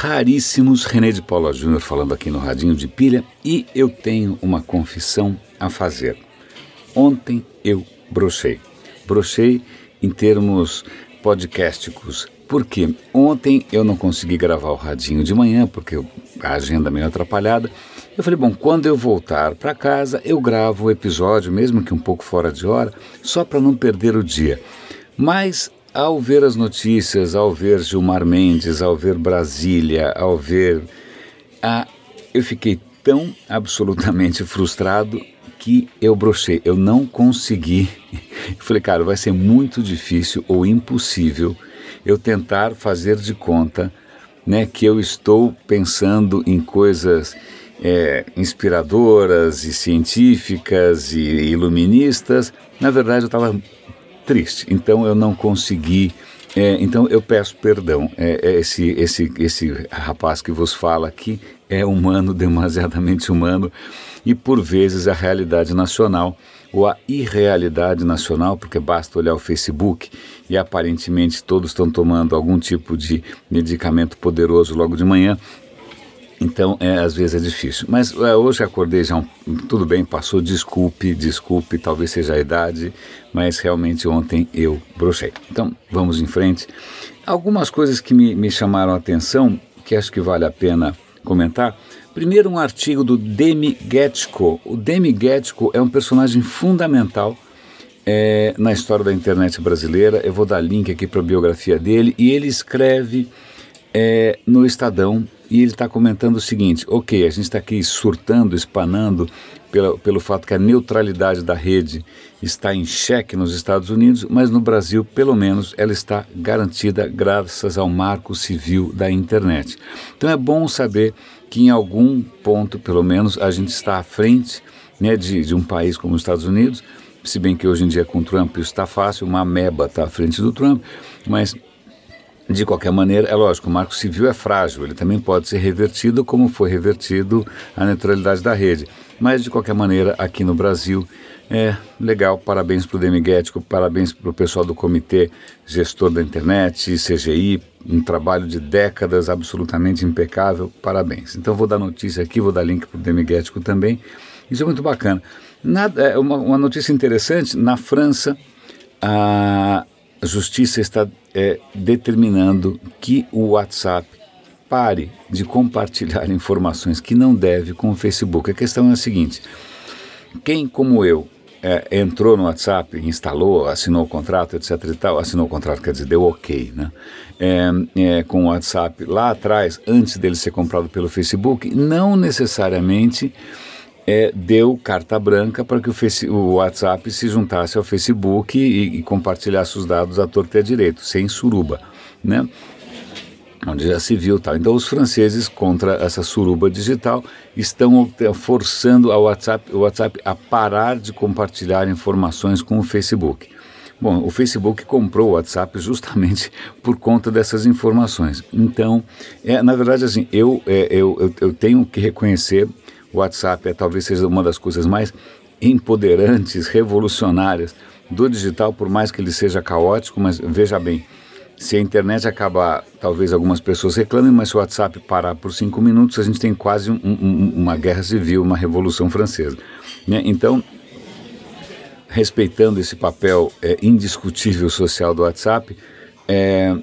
raríssimos. René de Paula Júnior falando aqui no Radinho de Pilha e eu tenho uma confissão a fazer. Ontem eu brochei. Brochei em termos podcasticos. Porque ontem eu não consegui gravar o radinho de manhã, porque a agenda meio atrapalhada. Eu falei, bom, quando eu voltar para casa, eu gravo o episódio, mesmo que um pouco fora de hora, só para não perder o dia. Mas ao ver as notícias, ao ver Gilmar Mendes, ao ver Brasília, ao ver. Ah, eu fiquei tão absolutamente frustrado que eu brochei. Eu não consegui. Eu falei, cara, vai ser muito difícil ou impossível eu tentar fazer de conta né, que eu estou pensando em coisas é, inspiradoras e científicas e iluministas. Na verdade, eu estava triste. Então eu não consegui. É, então eu peço perdão. É, é, esse, esse, esse rapaz que vos fala aqui é humano, demasiadamente humano, e por vezes a realidade nacional ou a irrealidade nacional, porque basta olhar o Facebook e aparentemente todos estão tomando algum tipo de medicamento poderoso logo de manhã, então, é, às vezes é difícil. Mas é, hoje acordei já, um, tudo bem, passou, desculpe, desculpe, talvez seja a idade, mas realmente ontem eu brochei. Então, vamos em frente. Algumas coisas que me, me chamaram a atenção, que acho que vale a pena comentar. Primeiro, um artigo do Demi Getchko. O Demi Getchko é um personagem fundamental é, na história da internet brasileira. Eu vou dar link aqui para a biografia dele. E ele escreve é, no Estadão e ele está comentando o seguinte: ok, a gente está aqui surtando, espanando pela, pelo fato que a neutralidade da rede está em xeque nos Estados Unidos, mas no Brasil, pelo menos, ela está garantida graças ao marco civil da internet. Então é bom saber que em algum ponto, pelo menos, a gente está à frente né, de, de um país como os Estados Unidos, se bem que hoje em dia com Trump isso está fácil, uma ameba está à frente do Trump, mas de qualquer maneira, é lógico, o marco civil é frágil, ele também pode ser revertido como foi revertido a neutralidade da rede. Mas, de qualquer maneira, aqui no Brasil, é legal, parabéns para o Demiguético, parabéns para o pessoal do Comitê Gestor da Internet, CGI, um trabalho de décadas absolutamente impecável, parabéns. Então vou dar notícia aqui, vou dar link para o Demiguético também, isso é muito bacana. Nada, é uma, uma notícia interessante, na França, a, a justiça está é, determinando que o WhatsApp pare de compartilhar informações que não deve com o Facebook. A questão é a seguinte: quem, como eu, é, entrou no WhatsApp, instalou, assinou o contrato, etc. e tal, assinou o contrato, quer dizer, deu ok, né? É, é, com o WhatsApp lá atrás, antes dele ser comprado pelo Facebook, não necessariamente é, deu carta branca para que o, o, WhatsApp se juntasse ao Facebook e, e compartilhasse os dados à torta e à direito, sem suruba, né? onde já se viu tal. Então os franceses contra essa suruba digital estão forçando a WhatsApp, o WhatsApp a parar de compartilhar informações com o Facebook. Bom, o Facebook comprou o WhatsApp justamente por conta dessas informações. Então, é, na verdade, assim, eu, é, eu, eu, eu tenho que reconhecer WhatsApp é talvez seja uma das coisas mais empoderantes, revolucionárias do digital, por mais que ele seja caótico, mas veja bem, se a internet acabar, talvez algumas pessoas reclamem, mas se o WhatsApp parar por cinco minutos, a gente tem quase um, um, uma guerra civil, uma revolução francesa. Né? Então, respeitando esse papel é, indiscutível social do WhatsApp, é,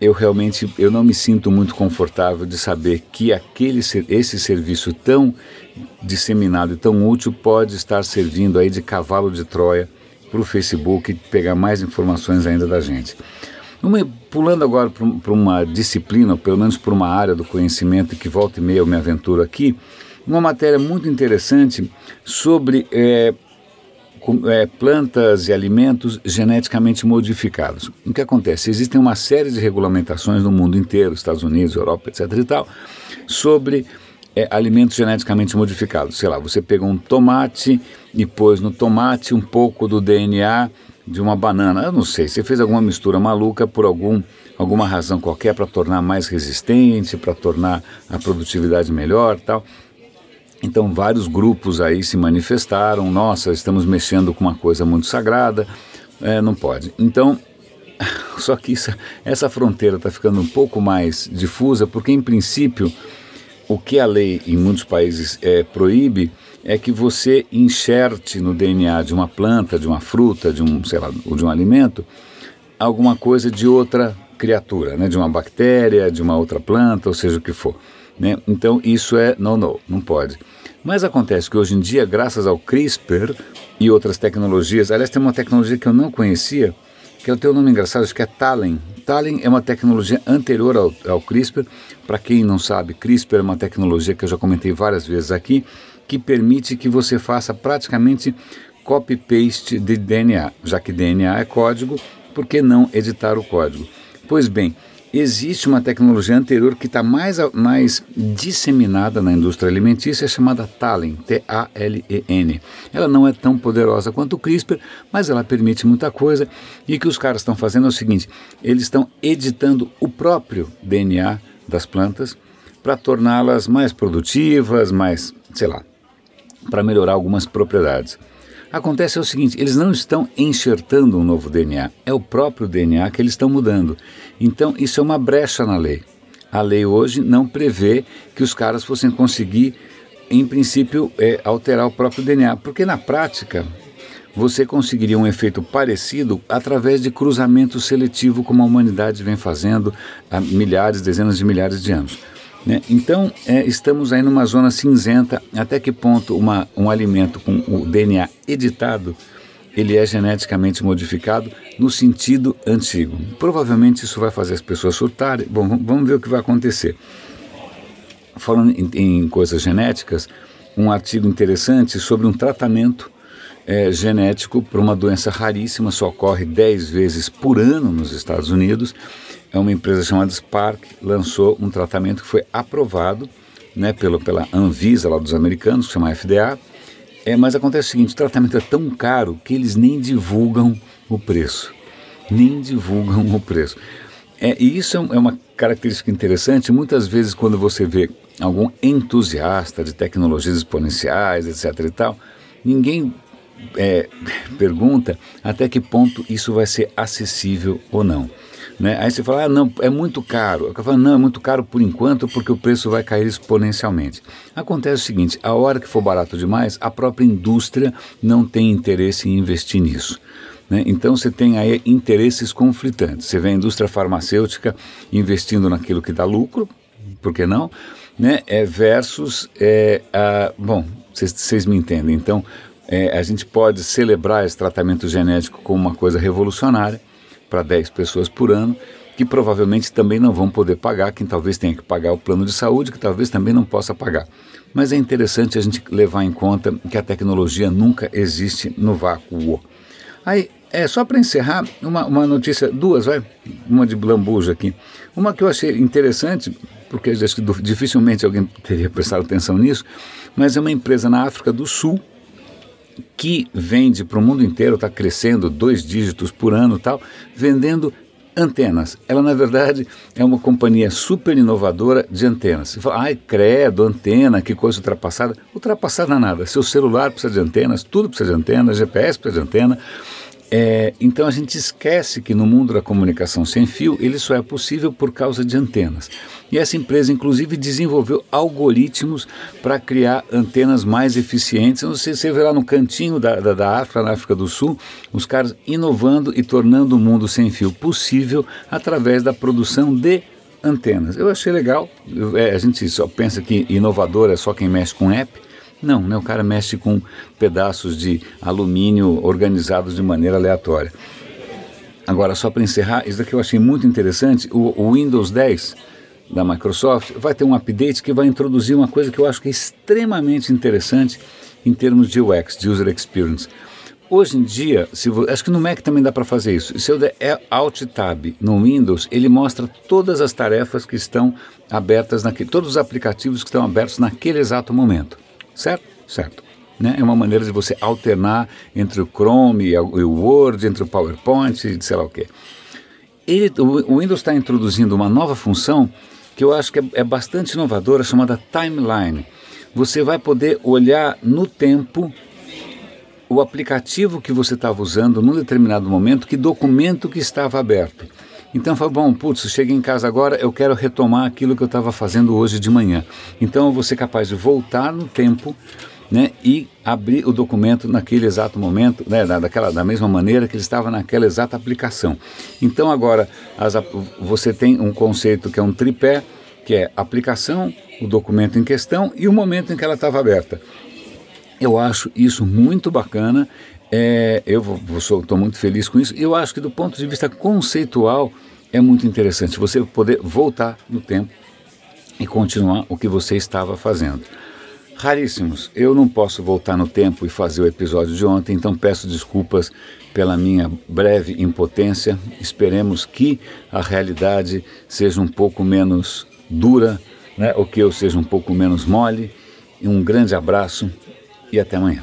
eu realmente eu não me sinto muito confortável de saber que aquele esse serviço tão disseminado e tão útil pode estar servindo aí de cavalo de Troia para o Facebook pegar mais informações ainda da gente. Uma, pulando agora para uma disciplina, ou pelo menos para uma área do conhecimento que volta e meia eu me aventuro aqui, uma matéria muito interessante sobre é, é, plantas e alimentos geneticamente modificados. O que acontece? Existem uma série de regulamentações no mundo inteiro, Estados Unidos, Europa, etc. e tal, sobre é, alimentos geneticamente modificados. Sei lá, você pegou um tomate e pôs no tomate um pouco do DNA de uma banana. Eu não sei, você fez alguma mistura maluca por algum, alguma razão qualquer para tornar mais resistente, para tornar a produtividade melhor tal. Então, vários grupos aí se manifestaram: nossa, estamos mexendo com uma coisa muito sagrada, é, não pode. Então, Só que isso, essa fronteira está ficando um pouco mais difusa, porque em princípio o que a lei em muitos países é, proíbe é que você enxerte no DNA de uma planta, de uma fruta, de um, sei lá, ou de um alimento, alguma coisa de outra criatura, né, de uma bactéria, de uma outra planta, ou seja o que for. Né? Então isso é não, não, não pode. Mas acontece que hoje em dia, graças ao CRISPR e outras tecnologias, aliás, tem uma tecnologia que eu não conhecia, que tem um nome engraçado, acho que é Talen. Talen é uma tecnologia anterior ao, ao CRISPR. Para quem não sabe, CRISPR é uma tecnologia que eu já comentei várias vezes aqui, que permite que você faça praticamente copy-paste de DNA. Já que DNA é código, por que não editar o código? Pois bem, existe uma tecnologia anterior que está mais, mais disseminada na indústria alimentícia, chamada Talen, T-A-L-E-N. Ela não é tão poderosa quanto o CRISPR, mas ela permite muita coisa. E o que os caras estão fazendo é o seguinte: eles estão editando o próprio DNA das plantas para torná-las mais produtivas, mais, sei lá, para melhorar algumas propriedades. Acontece é o seguinte: eles não estão enxertando um novo DNA, é o próprio DNA que eles estão mudando. Então, isso é uma brecha na lei. A lei hoje não prevê que os caras fossem conseguir, em princípio, é, alterar o próprio DNA, porque na prática você conseguiria um efeito parecido através de cruzamento seletivo, como a humanidade vem fazendo há milhares, dezenas de milhares de anos. Né? Então, é, estamos aí numa zona cinzenta. Até que ponto uma, um alimento com o DNA editado ele é geneticamente modificado no sentido antigo. Provavelmente isso vai fazer as pessoas surtarem. Bom, vamos ver o que vai acontecer. Falando em, em coisas genéticas, um artigo interessante sobre um tratamento é, genético para uma doença raríssima, só ocorre 10 vezes por ano nos Estados Unidos é uma empresa chamada Spark, lançou um tratamento que foi aprovado né, pelo, pela Anvisa lá dos americanos, que chama FDA. É, mas acontece o seguinte, o tratamento é tão caro que eles nem divulgam o preço. Nem divulgam o preço. É, e isso é, é uma característica interessante. Muitas vezes, quando você vê algum entusiasta de tecnologias exponenciais, etc. e tal, ninguém é, pergunta até que ponto isso vai ser acessível ou não. Né? Aí você fala, ah, não, é muito caro. Eu falo, não, é muito caro por enquanto porque o preço vai cair exponencialmente. Acontece o seguinte, a hora que for barato demais, a própria indústria não tem interesse em investir nisso. Né? Então você tem aí interesses conflitantes. Você vê a indústria farmacêutica investindo naquilo que dá lucro, por que não? Né? É, versus, é, a, bom, vocês me entendem. Então, é, a gente pode celebrar esse tratamento genético como uma coisa revolucionária, para 10 pessoas por ano, que provavelmente também não vão poder pagar, quem talvez tenha que pagar o plano de saúde, que talvez também não possa pagar. Mas é interessante a gente levar em conta que a tecnologia nunca existe no vácuo. Aí, é só para encerrar, uma, uma notícia, duas, vai, uma de lambuja aqui. Uma que eu achei interessante, porque acho que dificilmente alguém teria prestado atenção nisso, mas é uma empresa na África do Sul que vende para o mundo inteiro, está crescendo dois dígitos por ano tal, vendendo antenas. Ela, na verdade, é uma companhia super inovadora de antenas. Você fala, ai, credo, antena, que coisa ultrapassada. Ultrapassada nada. Seu celular precisa de antenas, tudo precisa de antena, GPS precisa de antena. É, então a gente esquece que no mundo da comunicação sem fio ele só é possível por causa de antenas. E essa empresa, inclusive, desenvolveu algoritmos para criar antenas mais eficientes. Você, você vê lá no cantinho da, da, da, África, na África do Sul, os caras inovando e tornando o mundo sem fio possível através da produção de antenas. Eu achei legal. É, a gente só pensa que inovador é só quem mexe com app. Não, né? o cara mexe com pedaços de alumínio organizados de maneira aleatória. Agora, só para encerrar, isso daqui eu achei muito interessante, o, o, Windows 10 da Microsoft vai ter um update que vai introduzir uma coisa que eu acho que é extremamente interessante em termos de UX, de User Experience. Hoje em dia, se acho que no Mac também dá para fazer isso. Se eu der Alt Tab no Windows, ele mostra todas as tarefas que estão abertas, naquele, todos os aplicativos que estão abertos naquele exato momento. Certo? Certo. Né? É uma maneira de você alternar entre o Chrome e o Word, entre o PowerPoint e sei lá o quê. Ele, o Windows está introduzindo uma nova função que eu acho que é, é bastante inovadora, chamada Timeline. Você vai poder olhar no tempo o aplicativo que você estava usando num determinado momento, que documento que estava aberto. Então fala, bom, putz, cheguei em casa agora, eu quero retomar aquilo que eu estava fazendo hoje de manhã. Então eu vou ser capaz de voltar no tempo né, e abrir o documento naquele exato momento, né, daquela, da mesma maneira que ele estava naquela exata aplicação. Então agora as, você tem um conceito que é um tripé, que é aplicação, o documento em questão e o momento em que ela estava aberta. Eu acho isso muito bacana. É, eu estou muito feliz com isso. Eu acho que do ponto de vista conceitual é muito interessante você poder voltar no tempo e continuar o que você estava fazendo. Raríssimos. Eu não posso voltar no tempo e fazer o episódio de ontem, então peço desculpas pela minha breve impotência. Esperemos que a realidade seja um pouco menos dura, né, ou que eu seja um pouco menos mole. Um grande abraço e até amanhã.